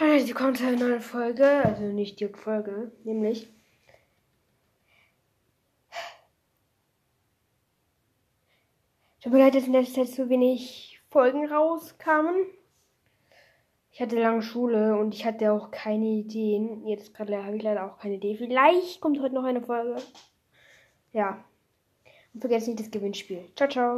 Hallo, sie kommt zu einer neuen Folge, also nicht die Folge, nämlich. Tut mir leid, dass in letzter Zeit zu wenig Folgen rauskamen. Ich hatte lange Schule und ich hatte auch keine Ideen. Jetzt gerade habe ich leider auch keine Idee. Vielleicht kommt heute noch eine Folge. Ja. Und vergesst nicht das Gewinnspiel. Ciao, ciao.